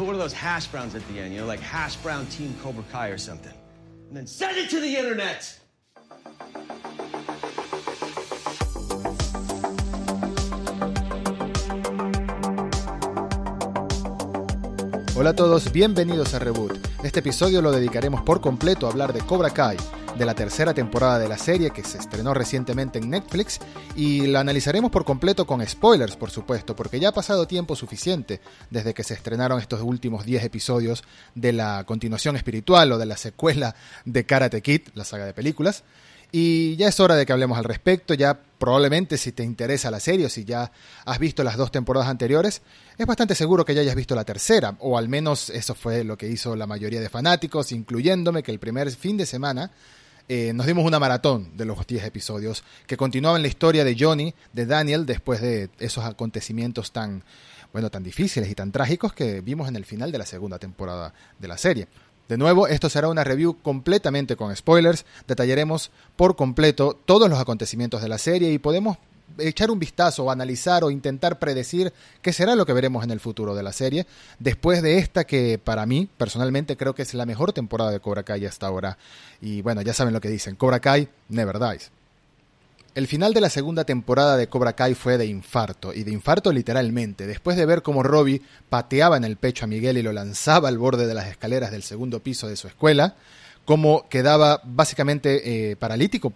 Put one of those hash browns at the end, you know, like hash brown team Cobra Kai or something. And then send it to the internet! Hola a todos, bienvenidos a Reboot. Este episodio lo dedicaremos por completo a hablar de Cobra Kai, de la tercera temporada de la serie que se estrenó recientemente en Netflix y la analizaremos por completo con spoilers, por supuesto, porque ya ha pasado tiempo suficiente desde que se estrenaron estos últimos 10 episodios de la continuación espiritual o de la secuela de Karate Kid, la saga de películas. Y ya es hora de que hablemos al respecto, ya probablemente si te interesa la serie o si ya has visto las dos temporadas anteriores, es bastante seguro que ya hayas visto la tercera, o al menos eso fue lo que hizo la mayoría de fanáticos, incluyéndome que el primer fin de semana eh, nos dimos una maratón de los 10 episodios que continuaban la historia de Johnny, de Daniel, después de esos acontecimientos tan, bueno, tan difíciles y tan trágicos que vimos en el final de la segunda temporada de la serie. De nuevo, esto será una review completamente con spoilers. Detallaremos por completo todos los acontecimientos de la serie y podemos echar un vistazo analizar o intentar predecir qué será lo que veremos en el futuro de la serie, después de esta que para mí personalmente creo que es la mejor temporada de Cobra Kai hasta ahora. Y bueno, ya saben lo que dicen, Cobra Kai never dies. El final de la segunda temporada de Cobra Kai fue de infarto, y de infarto literalmente, después de ver cómo Robbie pateaba en el pecho a Miguel y lo lanzaba al borde de las escaleras del segundo piso de su escuela, cómo quedaba básicamente eh, paralítico,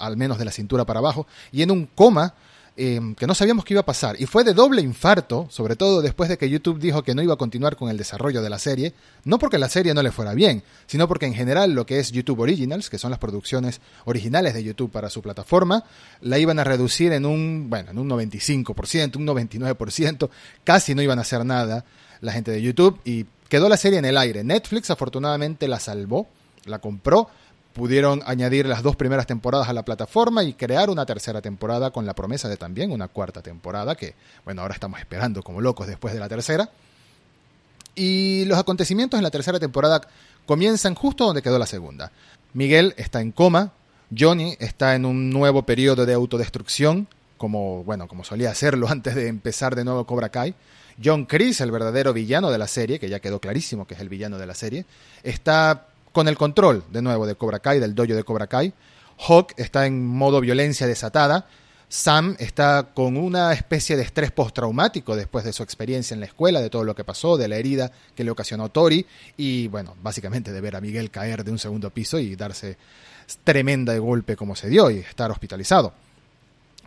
al menos de la cintura para abajo, y en un coma Em, que no sabíamos qué iba a pasar. Y fue de doble infarto, sobre todo después de que YouTube dijo que no iba a continuar con el desarrollo de la serie, no porque la serie no le fuera bien, sino porque en general lo que es YouTube Originals, que son las producciones originales de YouTube para su plataforma, la iban a reducir en un, bueno, en un 95%, un 99%, casi no iban a hacer nada la gente de YouTube y quedó la serie en el aire. Netflix afortunadamente la salvó, la compró, pudieron añadir las dos primeras temporadas a la plataforma y crear una tercera temporada con la promesa de también una cuarta temporada, que bueno, ahora estamos esperando como locos después de la tercera. Y los acontecimientos en la tercera temporada comienzan justo donde quedó la segunda. Miguel está en coma, Johnny está en un nuevo periodo de autodestrucción, como bueno, como solía hacerlo antes de empezar de nuevo Cobra Kai. John Chris, el verdadero villano de la serie, que ya quedó clarísimo que es el villano de la serie, está con el control, de nuevo, de Cobra Kai, del dojo de Cobra Kai. Hawk está en modo violencia desatada. Sam está con una especie de estrés postraumático después de su experiencia en la escuela, de todo lo que pasó, de la herida que le ocasionó Tori y, bueno, básicamente de ver a Miguel caer de un segundo piso y darse tremenda de golpe como se dio y estar hospitalizado.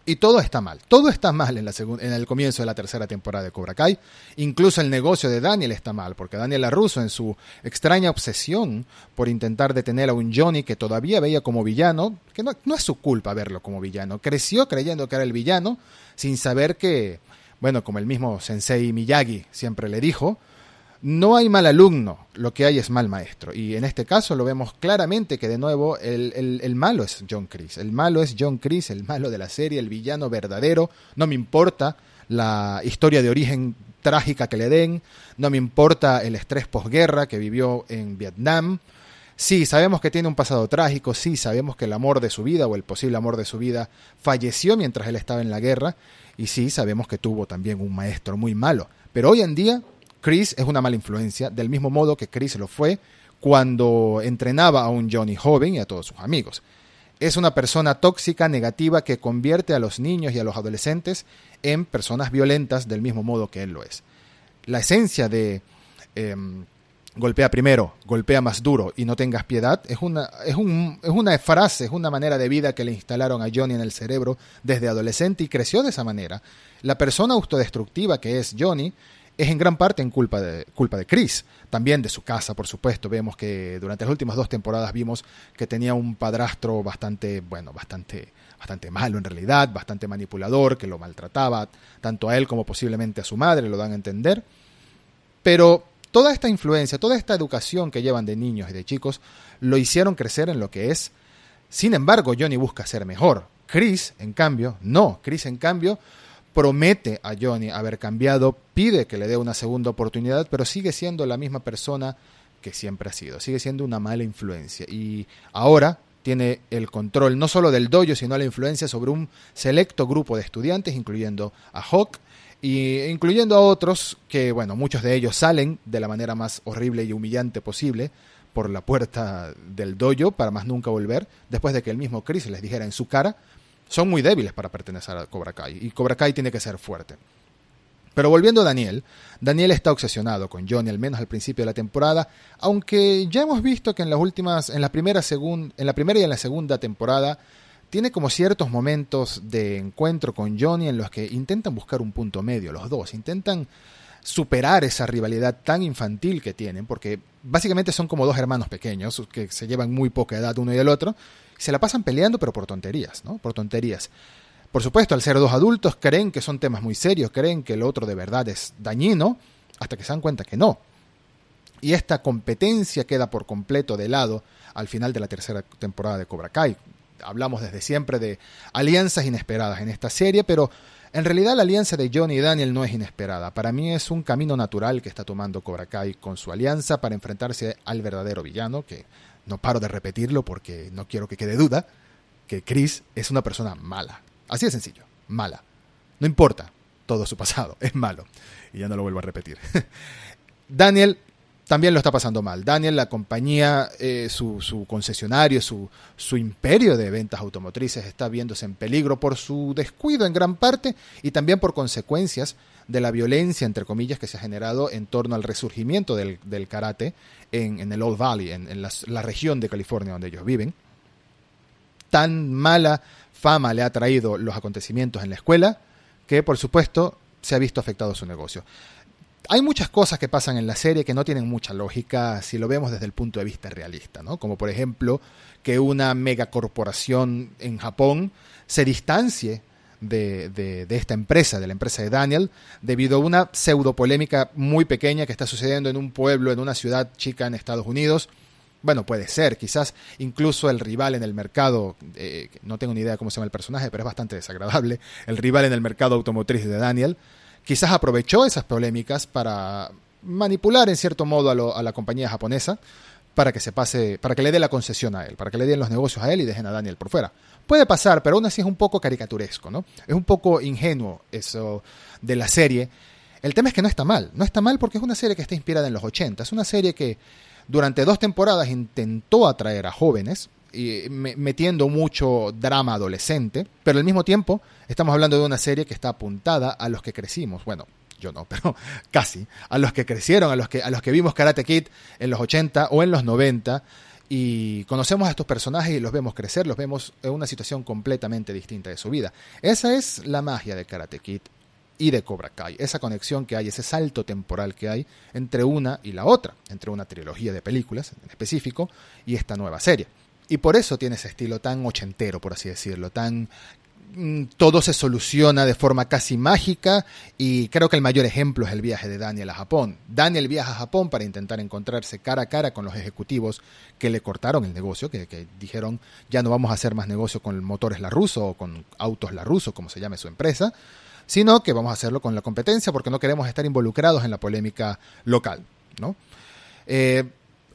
Y todo está mal. Todo está mal en, la en el comienzo de la tercera temporada de Cobra Kai. Incluso el negocio de Daniel está mal, porque Daniel LaRusso, en su extraña obsesión por intentar detener a un Johnny que todavía veía como villano, que no, no es su culpa verlo como villano, creció creyendo que era el villano, sin saber que, bueno, como el mismo Sensei Miyagi siempre le dijo, no hay mal alumno, lo que hay es mal maestro. Y en este caso lo vemos claramente que de nuevo el, malo es John Chris. El malo es John Chris, el malo de la serie, el villano verdadero. No me importa la historia de origen trágica que le den, no me importa el estrés posguerra que vivió en Vietnam. Sí, sabemos que tiene un pasado trágico, sí, sabemos que el amor de su vida o el posible amor de su vida falleció mientras él estaba en la guerra, y sí, sabemos que tuvo también un maestro muy malo. Pero hoy en día Chris es una mala influencia, del mismo modo que Chris lo fue cuando entrenaba a un Johnny joven y a todos sus amigos. Es una persona tóxica, negativa, que convierte a los niños y a los adolescentes en personas violentas del mismo modo que él lo es. La esencia de em, golpea primero, golpea más duro y no tengas piedad es una, es, es una frase, es una manera de vida que le instalaron a Johnny en el cerebro desde adolescente y creció de esa manera. La persona autodestructiva que es Johnny es en gran parte en culpa de, culpa de Chris, también de su casa, por supuesto. Vemos que durante las últimas dos temporadas vimos que tenía un padrastro bastante, bueno, bastante, bastante malo en realidad, bastante manipulador, que lo maltrataba, tanto a él como posiblemente a su madre, lo dan a entender. Pero toda esta influencia, toda esta educación que llevan de niños y de chicos, lo hicieron crecer en lo que es. Sin embargo, Johnny busca ser mejor. Chris, en cambio, no. Chris, en cambio, promete a Johnny haber cambiado, pide que le dé una segunda oportunidad, pero sigue siendo la misma persona que siempre ha sido, sigue siendo una mala influencia. Y ahora tiene el control no solo del dojo, sino la influencia sobre un selecto grupo de estudiantes, incluyendo a Hawk, y incluyendo a otros que, bueno, muchos de ellos salen de la manera más horrible y humillante posible por la puerta del dojo para más nunca volver, después de que el mismo Chris les dijera en su cara, son muy débiles para pertenecer a Cobra Kai y Cobra Kai tiene que ser fuerte. Pero volviendo a Daniel, Daniel está obsesionado con Johnny, al menos al principio de la temporada, aunque ya hemos visto que en las últimas, en la primera, en la primera y en la segunda temporada, tiene como ciertos momentos de encuentro con Johnny en los que intentan buscar un punto medio, los dos, intentan superar esa rivalidad tan infantil que tienen, porque básicamente son como dos hermanos pequeños que se llevan muy poca edad uno y el otro, se la pasan peleando pero por tonterías, ¿no? Por tonterías. Por supuesto, al ser dos adultos, creen que son temas muy serios, creen que el otro de verdad es dañino, hasta que se dan cuenta que no. Y esta competencia queda por completo de lado al final de la tercera temporada de Cobra Kai. Hablamos desde siempre de alianzas inesperadas en esta serie, pero en realidad la alianza de Johnny y Daniel no es inesperada. Para mí es un camino natural que está tomando Cobra Kai con su alianza para enfrentarse al verdadero villano, que no paro de repetirlo porque no quiero que quede duda, que Chris es una persona mala. Así de sencillo, mala. No importa todo su pasado, es malo. Y ya no lo vuelvo a repetir. Daniel también lo está pasando mal. Daniel, la compañía, eh, su, concesionario, su, su, imperio de ventas automotrices está viéndose en peligro por su descuido en gran parte y también por consecuencias de la violencia, entre comillas, que se ha generado en torno al resurgimiento del, karate en, el Old Valley, en, la región de California donde ellos viven. Tan mala fama le ha traído los acontecimientos en la escuela que, por supuesto, se ha visto afectado su negocio. Hay muchas cosas que pasan en la serie que no tienen mucha lógica si lo vemos desde el punto de vista realista, ¿no? Como por ejemplo que una megacorporación en Japón se distancie de, de, esta empresa, de la empresa de Daniel, debido a una pseudo polémica muy pequeña que está sucediendo en un pueblo, en una ciudad chica en Estados Unidos, bueno, puede ser, quizás incluso el rival en el mercado, eh, no tengo ni idea cómo se llama el personaje, pero es bastante desagradable, el rival en el mercado automotriz de Daniel, quizás aprovechó esas polémicas para manipular en cierto modo a, la compañía japonesa para que se pase, para que le dé la concesión a él, para que le den los negocios a él y dejen a Daniel por fuera. Puede pasar, pero aún así es un poco caricaturesco, ¿no? Es un poco ingenuo eso de la serie. El tema es que no está mal, no está mal porque es una serie que está inspirada en los 80, es una serie que durante dos temporadas intentó atraer a jóvenes, y metiendo mucho drama adolescente, pero al mismo tiempo estamos hablando de una serie que está apuntada a los que crecimos, bueno, yo no, pero casi, a los que crecieron, a los que, a los que vimos Karate Kid en los 80 o en los 90 y conocemos a estos personajes y los vemos crecer, los vemos en una situación completamente distinta de su vida. Esa es la magia de Karate Kid y de Cobra Kai. Esa conexión que hay, ese salto temporal que hay entre una y la otra, entre una trilogía de películas en específico y esta nueva serie. Y por eso tiene ese estilo tan ochentero, por así decirlo, tan todo se soluciona de forma casi mágica y creo que el mayor ejemplo es el viaje de Daniel a Japón. Daniel viaja a Japón para intentar encontrarse cara a cara con los ejecutivos que le cortaron el negocio, que, que dijeron ya no vamos a hacer más negocio con motores La Russo o con autos La Russo, como se llame su empresa, sino que vamos a hacerlo con la competencia porque no queremos estar involucrados en la polémica local. ¿no? Eh,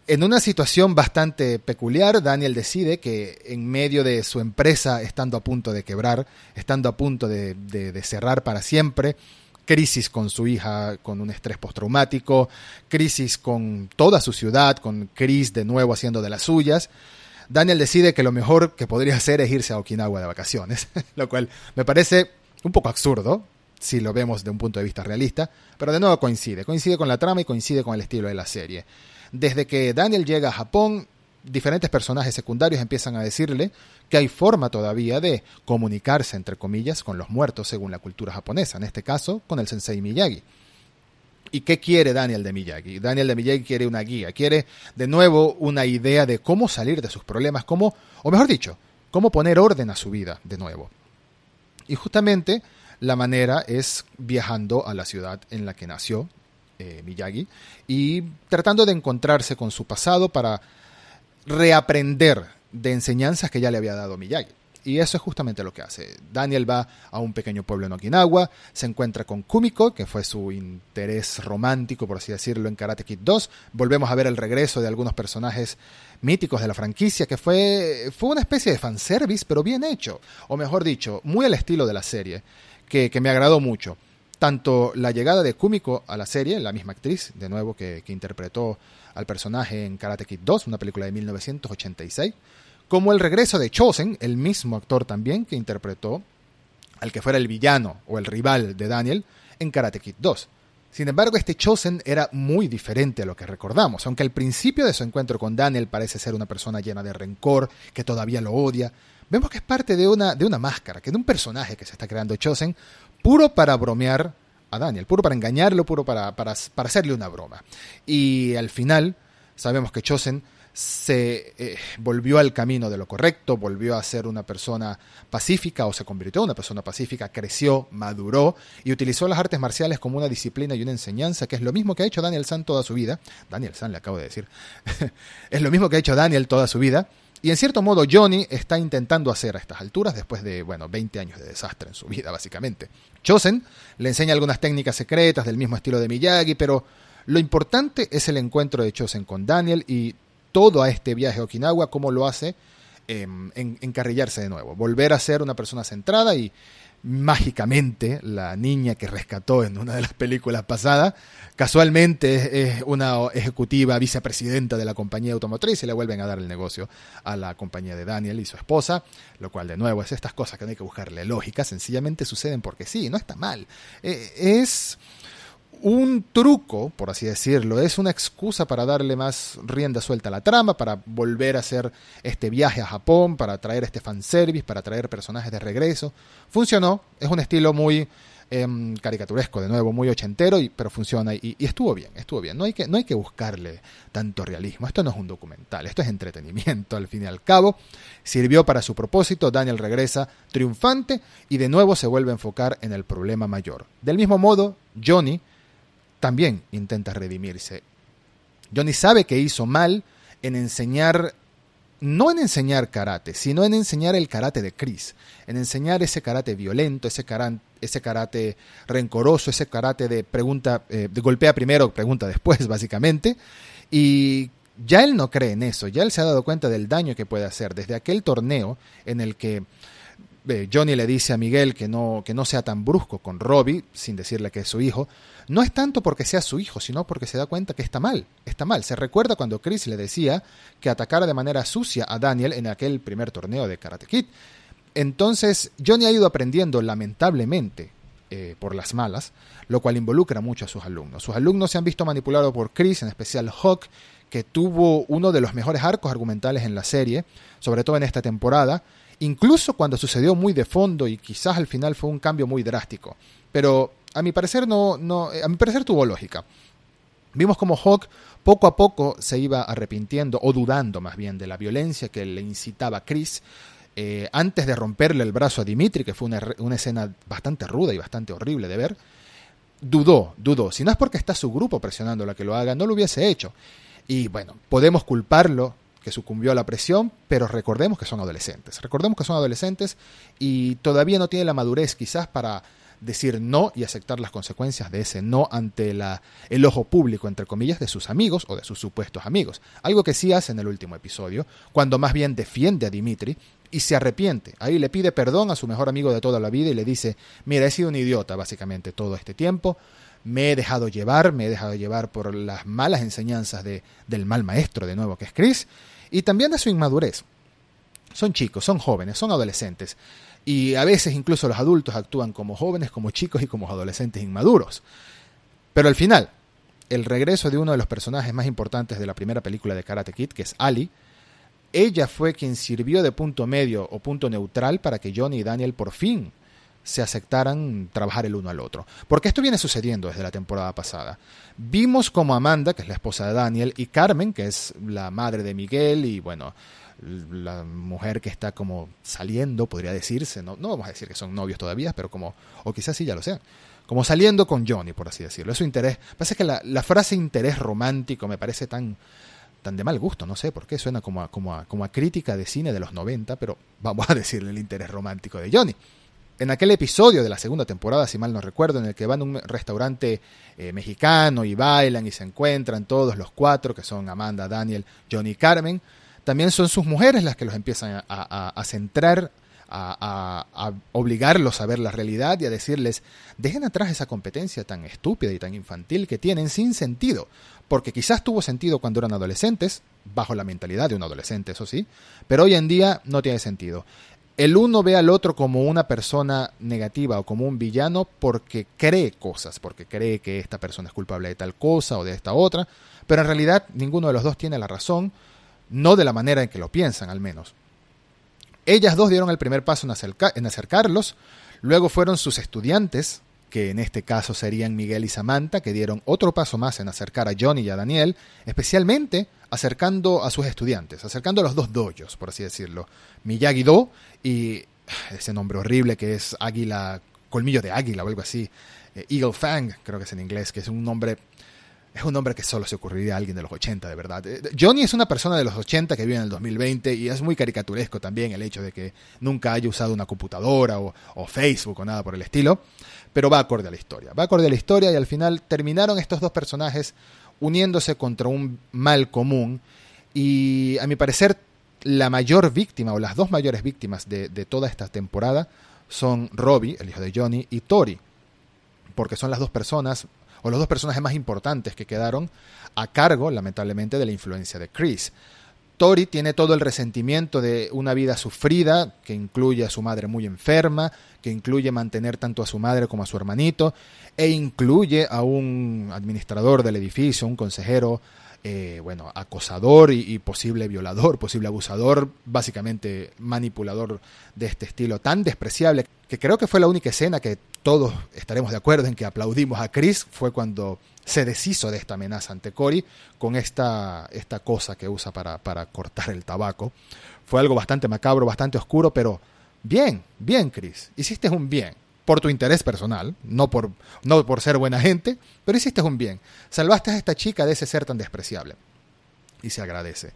en una situación bastante peculiar, Daniel decide que en medio de su empresa, estando a punto de quebrar, estando a punto de, cerrar para siempre, crisis con su hija, con un estrés postraumático, crisis con toda su ciudad, con Chris de nuevo haciendo de las suyas, Daniel decide que lo mejor que podría hacer es irse a Okinawa de vacaciones, lo cual me parece un poco absurdo, si lo vemos de un punto de vista realista, pero de nuevo coincide, coincide con la trama y coincide con el estilo de la serie. Desde que Daniel llega a Japón, diferentes personajes secundarios empiezan a decirle que hay forma todavía de comunicarse, entre comillas, con los muertos según la cultura japonesa, en este caso con el sensei Miyagi. ¿Y qué quiere Daniel de Miyagi? Daniel de Miyagi quiere una guía, quiere de nuevo una idea de cómo salir de sus problemas, cómo, o mejor dicho, cómo poner orden a su vida de nuevo. Y justamente la manera es viajando a la ciudad en la que nació eh, Miyagi y tratando de encontrarse con su pasado para reaprender de enseñanzas que ya le había dado Miyagi. Y eso es justamente lo que hace. Daniel va a un pequeño pueblo en Okinawa, se encuentra con Kumiko, que fue su interés romántico, por así decirlo, en Karate Kid 2. Volvemos a ver el regreso de algunos personajes míticos de la franquicia, que fue, fue una especie de fanservice, pero bien hecho. O mejor dicho, muy al estilo de la serie, que, me agradó mucho. Tanto la llegada de Kumiko a la serie, la misma actriz, de nuevo, que, que interpretó al personaje en Karate Kid 2, una película de 1986, como el regreso de Chosen, el mismo actor también que interpretó al que fuera el villano o el rival de Daniel en Karate Kid 2. Sin embargo, este Chosen era muy diferente a lo que recordamos, aunque al principio de su encuentro con Daniel parece ser una persona llena de rencor, que todavía lo odia, vemos que es parte de una, de una máscara, que de un personaje que se está creando Chosen, puro para bromear a Daniel, puro para engañarlo, puro para, para, para hacerle una broma. Y al final sabemos que Chosen se eh, volvió al camino de lo correcto, volvió a ser una persona pacífica o se convirtió en una persona pacífica, creció, maduró y utilizó las artes marciales como una disciplina y una enseñanza, que es lo mismo que ha hecho Daniel San toda su vida. Daniel San le acabo de decir. es lo mismo que ha hecho Daniel toda su vida. Y en cierto modo Johnny está intentando hacer a estas alturas, después de, bueno, 20 años de desastre en su vida, básicamente. Chosen le enseña algunas técnicas secretas del mismo estilo de Miyagi, pero lo importante es el encuentro de Chosen con Daniel y todo a este viaje a Okinawa, cómo lo hace eh, en, encarrillarse de nuevo, volver a ser una persona centrada y mágicamente la niña que rescató en una de las películas pasadas, casualmente es una ejecutiva vicepresidenta de la compañía automotriz y le vuelven a dar el negocio a la compañía de Daniel y su esposa, lo cual de nuevo es estas cosas que no hay que buscarle lógica, sencillamente suceden porque sí, no está mal. Eh, es un truco, por así decirlo, es una excusa para darle más rienda suelta a la trama, para volver a hacer este viaje a Japón, para traer este fanservice, para traer personajes de regreso. Funcionó, es un estilo muy eh, caricaturesco, de nuevo, muy ochentero, y, pero funciona y, y, estuvo bien, estuvo bien. No hay, que, no hay que buscarle tanto realismo, esto no es un documental, esto es entretenimiento al fin y al cabo. Sirvió para su propósito, Daniel regresa triunfante y de nuevo se vuelve a enfocar en el problema mayor. Del mismo modo, Johnny también intenta redimirse. Johnny sabe que hizo mal en enseñar, no en enseñar karate, sino en enseñar el karate de Chris, en enseñar ese karate violento, ese karate, ese karate rencoroso, ese karate de pregunta, eh, de golpea primero, pregunta después, básicamente. Y ya él no cree en eso, ya él se ha dado cuenta del daño que puede hacer desde aquel torneo en el que Johnny le dice a Miguel que no, que no sea tan brusco con Robbie, sin decirle que es su hijo, no es tanto porque sea su hijo, sino porque se da cuenta que está mal, está mal. Se recuerda cuando Chris le decía que atacara de manera sucia a Daniel en aquel primer torneo de Karate Kid. Entonces, Johnny ha ido aprendiendo lamentablemente eh, por las malas, lo cual involucra mucho a sus alumnos. Sus alumnos se han visto manipulados por Chris, en especial Hawk, que tuvo uno de los mejores arcos argumentales en la serie, sobre todo en esta temporada, incluso cuando sucedió muy de fondo y quizás al final fue un cambio muy drástico. Pero a mi parecer no, no a mi parecer tuvo lógica. Vimos como Hawk poco a poco se iba arrepintiendo o dudando más bien de la violencia que le incitaba Chris eh, antes de romperle el brazo a Dimitri, que fue una, una, escena bastante ruda y bastante horrible de ver. Dudó, dudó. Si no es porque está su grupo presionando a que lo haga, no lo hubiese hecho. Y bueno, podemos culparlo que sucumbió a la presión, pero recordemos que son adolescentes. Recordemos que son adolescentes y todavía no tienen la madurez quizás para decir no y aceptar las consecuencias de ese no ante el ojo público, entre comillas, de sus amigos o de sus supuestos amigos. Algo que sí hace en el último episodio, cuando más bien defiende a Dimitri y se arrepiente. Ahí le pide perdón a su mejor amigo de toda la vida y le dice, mira, he sido un idiota básicamente todo este tiempo, me he dejado llevar, me he dejado llevar por las malas enseñanzas de, del mal maestro de nuevo que es Chris, y también de su inmadurez. Son chicos, son jóvenes, son adolescentes. Y a veces incluso los adultos actúan como jóvenes, como chicos y como adolescentes inmaduros. Pero al final, el regreso de uno de los personajes más importantes de la primera película de Karate Kid, que es Ali, ella fue quien sirvió de punto medio o punto neutral para que Johnny y Daniel por fin se aceptaran trabajar el uno al otro. Porque esto viene sucediendo desde la temporada pasada. Vimos como Amanda, que es la esposa de Daniel, y Carmen, que es la madre de Miguel, y bueno, la mujer que está como saliendo, podría decirse, no, no vamos a decir que son novios todavía, pero como, o quizás sí ya lo sean, como saliendo con Johnny, por así decirlo. Es su interés. Pasa que la, la, frase interés romántico me parece tan, tan de mal gusto, no sé por qué, suena como a, como, a, como a crítica de cine de los 90, pero vamos a decirle el interés romántico de Johnny en aquel episodio de la segunda temporada, si mal no recuerdo, en el que van a un restaurante eh, mexicano y bailan y se encuentran todos los cuatro, que son Amanda, Daniel, Johnny y Carmen, también son sus mujeres las que los empiezan a, a, a centrar a, obligarlos a ver la realidad y a decirles, dejen atrás esa competencia tan estúpida y tan infantil que tienen sin sentido, porque quizás tuvo sentido cuando eran adolescentes, bajo la mentalidad de un adolescente, eso sí, pero hoy en día no tiene sentido. El uno ve al otro como una persona negativa o como un villano porque cree cosas, porque cree que esta persona es culpable de tal cosa o de esta otra, pero en realidad ninguno de los dos tiene la razón, no de la manera en que lo piensan al menos. Ellas dos dieron el primer paso en, acercarlos, luego fueron sus estudiantes, que en este caso serían Miguel y Samantha, que dieron otro paso más en acercar a Johnny y a Daniel, especialmente acercando a sus estudiantes, acercando a los dos doyos, por así decirlo, Miyagi-Do y ese nombre horrible que es Águila, Colmillo de Águila o algo así, eh, Eagle Fang, creo que es en inglés, que es un nombre es un nombre que solo se ocurriría a alguien de los 80, de verdad. Eh, Johnny es una persona de los 80 que vive en el 2020 y es muy caricaturesco también el hecho de que nunca haya usado una computadora o, Facebook o nada por el estilo, pero va acorde a la historia. Va acorde a la historia y al final terminaron estos dos personajes uniéndose contra un mal común y a mi parecer la mayor víctima o las dos mayores víctimas de, de toda esta temporada son Robbie, el hijo de Johnny, y Tori, porque son las dos personas o los dos personajes más importantes que quedaron a cargo, lamentablemente, de la influencia de Chris. Tori tiene todo el resentimiento de una vida sufrida, que incluye a su madre muy enferma, que incluye mantener tanto a su madre como a su hermanito, e incluye a un administrador del edificio, un consejero, eh, bueno, acosador y, posible violador, posible abusador, básicamente manipulador de este estilo tan despreciable, que creo que fue la única escena que todos estaremos de acuerdo en que aplaudimos a Chris, fue cuando se deshizo de esta amenaza ante Cory con esta, esta cosa que usa para, para cortar el tabaco. Fue algo bastante macabro, bastante oscuro, pero bien, bien Chris, hiciste un bien por tu interés personal, no por, no por ser buena gente, pero hiciste un bien. Salvaste a esta chica de ese ser tan despreciable. Y se agradece.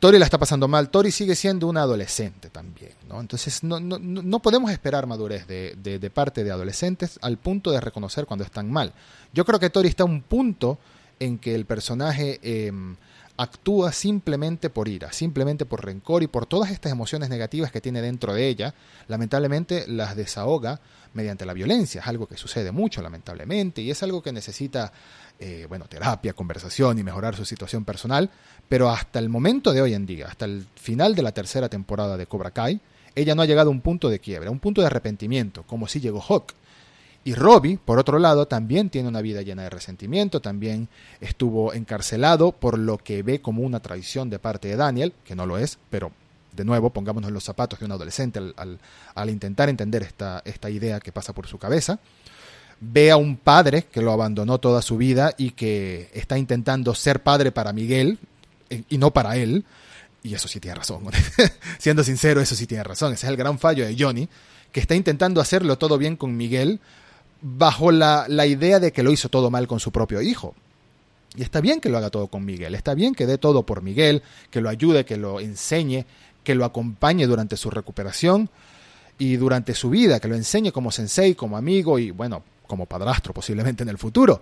Tori la está pasando mal. Tori sigue siendo una adolescente también, ¿no? Entonces no, no, no podemos esperar madurez de, de, parte de adolescentes al punto de reconocer cuando están mal. Yo creo que Tori está a un punto en que el personaje em, actúa simplemente por ira, simplemente por rencor y por todas estas emociones negativas que tiene dentro de ella. Lamentablemente las desahoga mediante la violencia. Es algo que sucede mucho, lamentablemente, y es algo que necesita eh, bueno, terapia, conversación y mejorar su situación personal, pero hasta el momento de hoy en día, hasta el final de la tercera temporada de Cobra Kai, ella no ha llegado a un punto de quiebra, a un punto de arrepentimiento, como si llegó Hawk. Y Robbie, por otro lado, también tiene una vida llena de resentimiento, también estuvo encarcelado por lo que ve como una traición de parte de Daniel, que no lo es, pero de nuevo, pongámonos en los zapatos de un adolescente al, al intentar entender esta, esta idea que pasa por su cabeza ve a un padre que lo abandonó toda su vida y que está intentando ser padre para Miguel eh, y no para él. Y eso sí tiene razón. Siendo sincero, eso sí tiene razón. Ese es el gran fallo de Johnny, que está intentando hacerlo todo bien con Miguel bajo la, la idea de que lo hizo todo mal con su propio hijo. Y está bien que lo haga todo con Miguel, está bien que dé todo por Miguel, que lo ayude, que lo enseñe, que lo acompañe durante su recuperación y durante su vida, que lo enseñe como sensei, como amigo y bueno, como padrastro posiblemente en el futuro.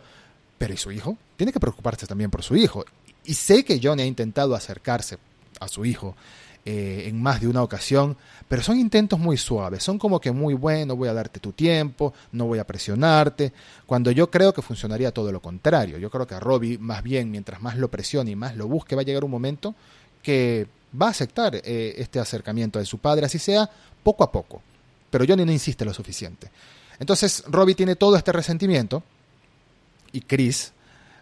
Pero ¿y su hijo? Tiene que preocuparse también por su hijo. Y sé que Johnny ha intentado acercarse a su hijo eh, en más de una ocasión, pero son intentos muy suaves, son como que muy bueno, voy a darte tu tiempo, no voy a presionarte, cuando yo creo que funcionaría todo lo contrario. Yo creo que a Robbie, más bien, mientras más lo presione y más lo busque, va a llegar un momento que va a aceptar eh, este acercamiento de su padre, así sea poco a poco. Pero Johnny no insiste lo suficiente. Entonces Robbie tiene todo este resentimiento y Chris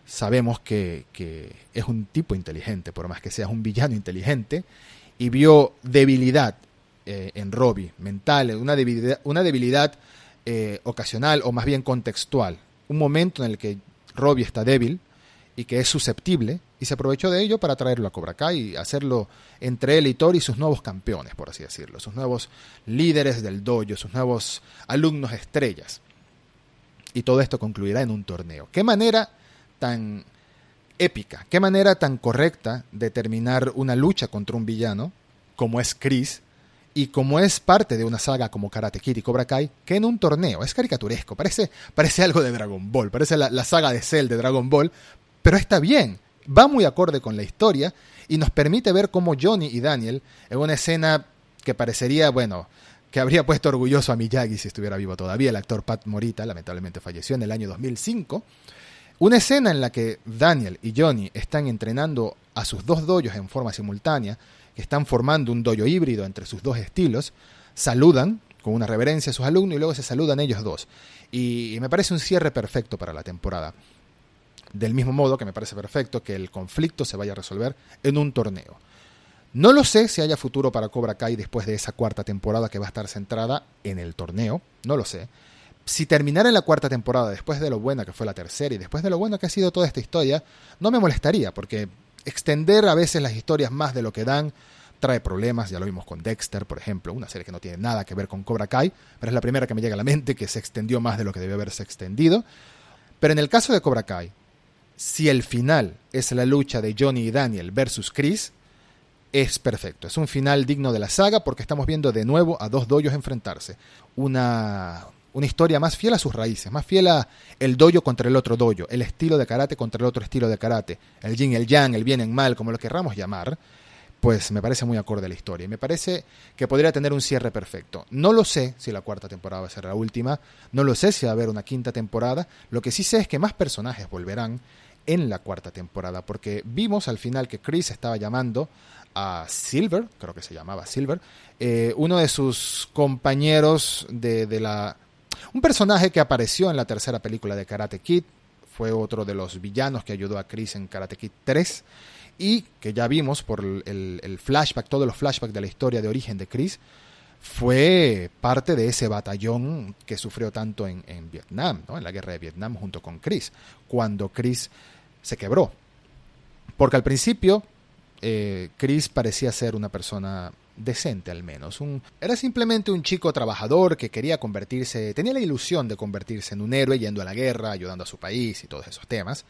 sabemos que, es un tipo inteligente, por más que sea un villano inteligente, y vio debilidad eh, en Robbie, mental, una debilidad, una debilidad eh, ocasional o más bien contextual, un momento en el que Robbie está débil y que es susceptible, y se aprovechó de ello para traerlo a Cobra y hacerlo entre él y Tori sus nuevos campeones, por así decirlo, sus nuevos líderes del dojo, sus nuevos alumnos estrellas. Y todo esto concluirá en un torneo. ¿Qué manera tan épica, qué manera tan correcta de terminar una lucha contra un villano, como es Chris, y como es parte de una saga como Karate Kid y Cobra Kai, que en un torneo. Es caricaturesco, parece, parece algo de Dragon Ball, parece la, la saga de Cell de Dragon Ball, pero está bien, va muy acorde con la historia y nos permite ver cómo Johnny y Daniel, en una escena que parecería, bueno, que habría puesto orgulloso a Miyagi si estuviera vivo todavía. El actor Pat Morita lamentablemente falleció en el año 2005. Una escena en la que Daniel y Johnny están entrenando a sus dos doyos en forma simultánea, que están formando un doyo híbrido entre sus dos estilos, saludan con una reverencia a sus alumnos y luego se saludan ellos dos. Y, me parece un cierre perfecto para la temporada. Del mismo modo que me parece perfecto que el conflicto se vaya a resolver en un torneo. No lo sé si haya futuro para Cobra Kai después de esa cuarta temporada que va a estar centrada en el torneo, no lo sé si terminara en la cuarta temporada, después de lo buena que fue la tercera y después de lo bueno que ha sido toda esta historia, no me molestaría, porque extender a veces las historias más de lo que dan trae problemas, ya lo vimos con Dexter, por ejemplo, una serie que no tiene nada que ver con Cobra Kai, pero es la primera que me llega a la mente que se extendió más de lo que debió haberse extendido. Pero en el caso de Cobra Kai, si el final es la lucha de Johnny y Daniel versus Chris, es perfecto. Es un final digno de la saga porque estamos viendo de nuevo a dos doyos enfrentarse. Una, una historia más fiel a sus raíces, más fiel a el doyo contra el otro doyo, el estilo de karate contra el otro estilo de karate, el yin, el yang, el bien, el mal, como lo querramos llamar, pues me parece muy acorde la historia y me parece que podría tener un cierre perfecto. No lo sé si la cuarta temporada va a ser la última, no lo sé si va a haber una quinta temporada, lo que sí sé es que más personajes volverán en la cuarta temporada, porque vimos al final que Chris estaba llamando a Silver, creo que se llamaba Silver, eh, uno de sus compañeros de, de la un personaje que apareció en la tercera película de Karate Kid, fue otro de los villanos que ayudó a Chris en Karate Kid 3 y que ya vimos por el, flashback, todos los flashbacks de la historia de origen de Chris, fue parte de ese batallón que sufrió tanto en, Vietnam, en la guerra de Vietnam junto con Chris, cuando Chris se quebró. Porque al principio eh, Chris parecía ser una persona decente al menos. Un, era simplemente un chico trabajador que quería convertirse, tenía la ilusión de convertirse en un héroe yendo a la guerra, ayudando a su país y todos esos temas,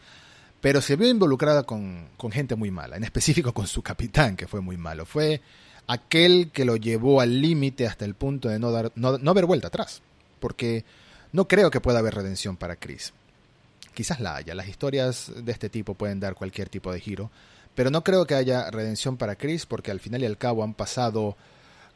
pero se vio involucrada con, con gente muy mala, en específico con su capitán, que fue muy malo. Fue aquel que lo llevó al límite hasta el punto de no, dar, no, no haber vuelta atrás, porque no creo que pueda haber redención para Chris. Quizás la haya, las historias de este tipo pueden dar cualquier tipo de giro, pero no creo que haya redención para Chris porque al final y al cabo han pasado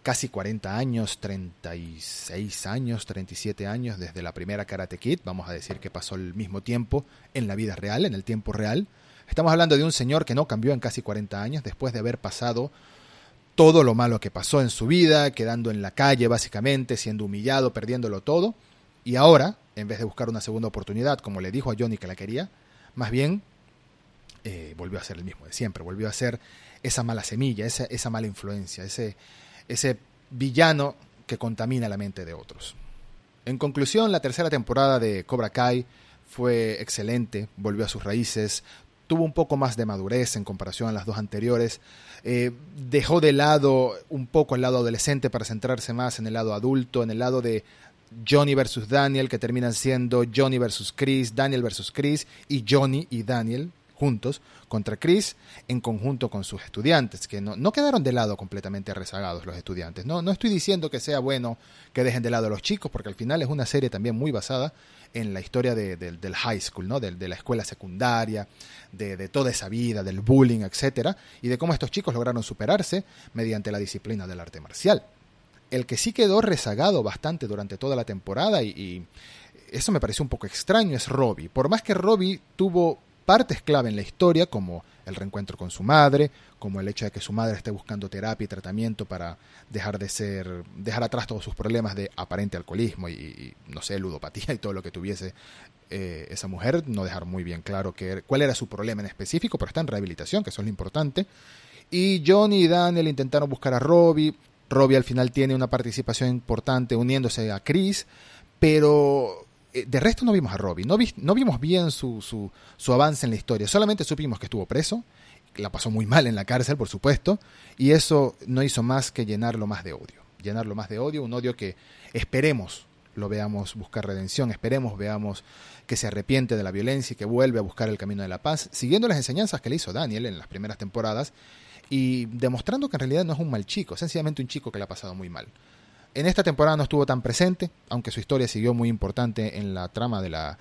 casi 40 años, 36 años, 37 años desde la primera Karate Kid. Vamos a decir que pasó el mismo tiempo en la vida real, en el tiempo real. Estamos hablando de un señor que no cambió en casi 40 años después de haber pasado todo lo malo que pasó en su vida, quedando en la calle básicamente, siendo humillado, perdiéndolo todo. Y ahora, en vez de buscar una segunda oportunidad, como le dijo a Johnny que la quería, más bien eh, volvió a ser el mismo de siempre, volvió a ser esa mala semilla, esa, esa mala influencia, ese, ese villano que contamina la mente de otros. En conclusión, la tercera temporada de Cobra Kai fue excelente, volvió a sus raíces, tuvo un poco más de madurez en comparación a las dos anteriores, eh, dejó de lado un poco el lado adolescente para centrarse más en el lado adulto, en el lado de Johnny versus Daniel, que terminan siendo Johnny versus Chris, Daniel versus Chris y Johnny y Daniel, juntos contra Chris en conjunto con sus estudiantes, que no, quedaron de lado completamente rezagados los estudiantes. No, no estoy diciendo que sea bueno que dejen de lado a los chicos, porque al final es una serie también muy basada en la historia del high school, ¿no? de, la escuela secundaria, de, toda esa vida, del bullying, etcétera, y de cómo estos chicos lograron superarse mediante la disciplina del arte marcial. El que sí quedó rezagado bastante durante toda la temporada y, y eso me pareció un poco extraño es Robbie. Por más que Robbie tuvo partes clave en la historia, como el reencuentro con su madre, como el hecho de que su madre esté buscando terapia y tratamiento para dejar de ser, dejar atrás todos sus problemas de aparente alcoholismo y, no sé, ludopatía y todo lo que tuviese eh, esa mujer, no dejar muy bien claro que, cuál era su problema en específico, pero está en rehabilitación, que eso es lo importante. Y Johnny y Daniel intentaron buscar a Robbie. Robbie al final tiene una participación importante uniéndose a Chris, pero de resto no vimos a Robbie, no, no vimos bien su, su, su, avance en la historia, solamente supimos que estuvo preso, la pasó muy mal en la cárcel, por supuesto, y eso no hizo más que llenarlo más de odio, llenarlo más de odio, un odio que esperemos lo veamos buscar redención, esperemos veamos que se arrepiente de la violencia y que vuelve a buscar el camino de la paz, siguiendo las enseñanzas que le hizo Daniel en las primeras temporadas y demostrando que en realidad no es un mal chico, sencillamente un chico que le ha pasado muy mal. En esta temporada no estuvo tan presente, aunque su historia siguió muy importante en la trama de, la,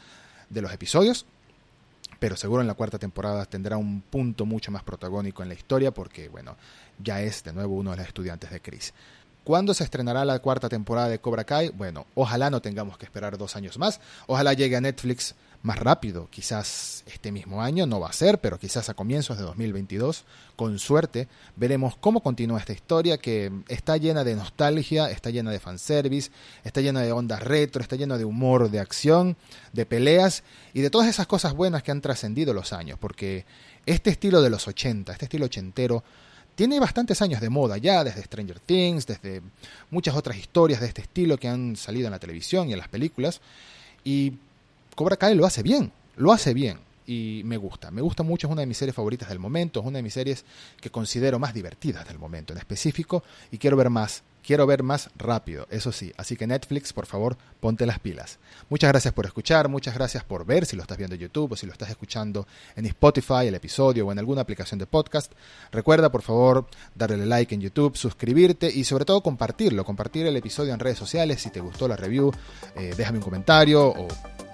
de los episodios, pero seguro en la cuarta temporada tendrá un punto mucho más protagónico en la historia porque, bueno, ya es de nuevo uno de los estudiantes de Chris. ¿Cuándo se estrenará la cuarta temporada de Cobra Kai? Bueno, ojalá no tengamos que esperar dos años más. Ojalá llegue a Netflix más rápido. Quizás este mismo año no va a ser, pero quizás a comienzos de 2022, con suerte, veremos cómo continúa esta historia que está llena de nostalgia, está llena de fanservice, está llena de ondas retro, está llena de humor, de acción, de peleas y de todas esas cosas buenas que han trascendido los años, porque este estilo de los 80, este estilo ochentero, tiene bastantes años de moda ya, desde Stranger Things, desde muchas otras historias de este estilo que han salido en la televisión y en las películas. Y Cobra Kai lo hace bien, lo hace bien y me gusta. Me gusta mucho, es una de mis series favoritas del momento, es una de mis series que considero más divertidas del momento en específico y quiero ver más, quiero ver más rápido, eso sí. Así que Netflix, por favor, ponte las pilas. Muchas gracias por escuchar, muchas gracias por ver si lo estás viendo en YouTube o si lo estás escuchando en Spotify, el episodio o en alguna aplicación de podcast. Recuerda, por favor, darle like en YouTube, suscribirte y sobre todo compartirlo, compartir el episodio en redes sociales si te gustó la review, eh, déjame un comentario o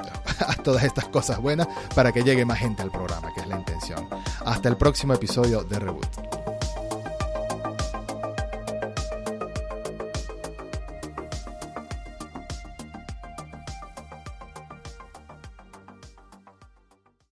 todas estas cosas buenas para que llegue más gente al programa, que es la intención. Hasta el próximo episodio de Reboot.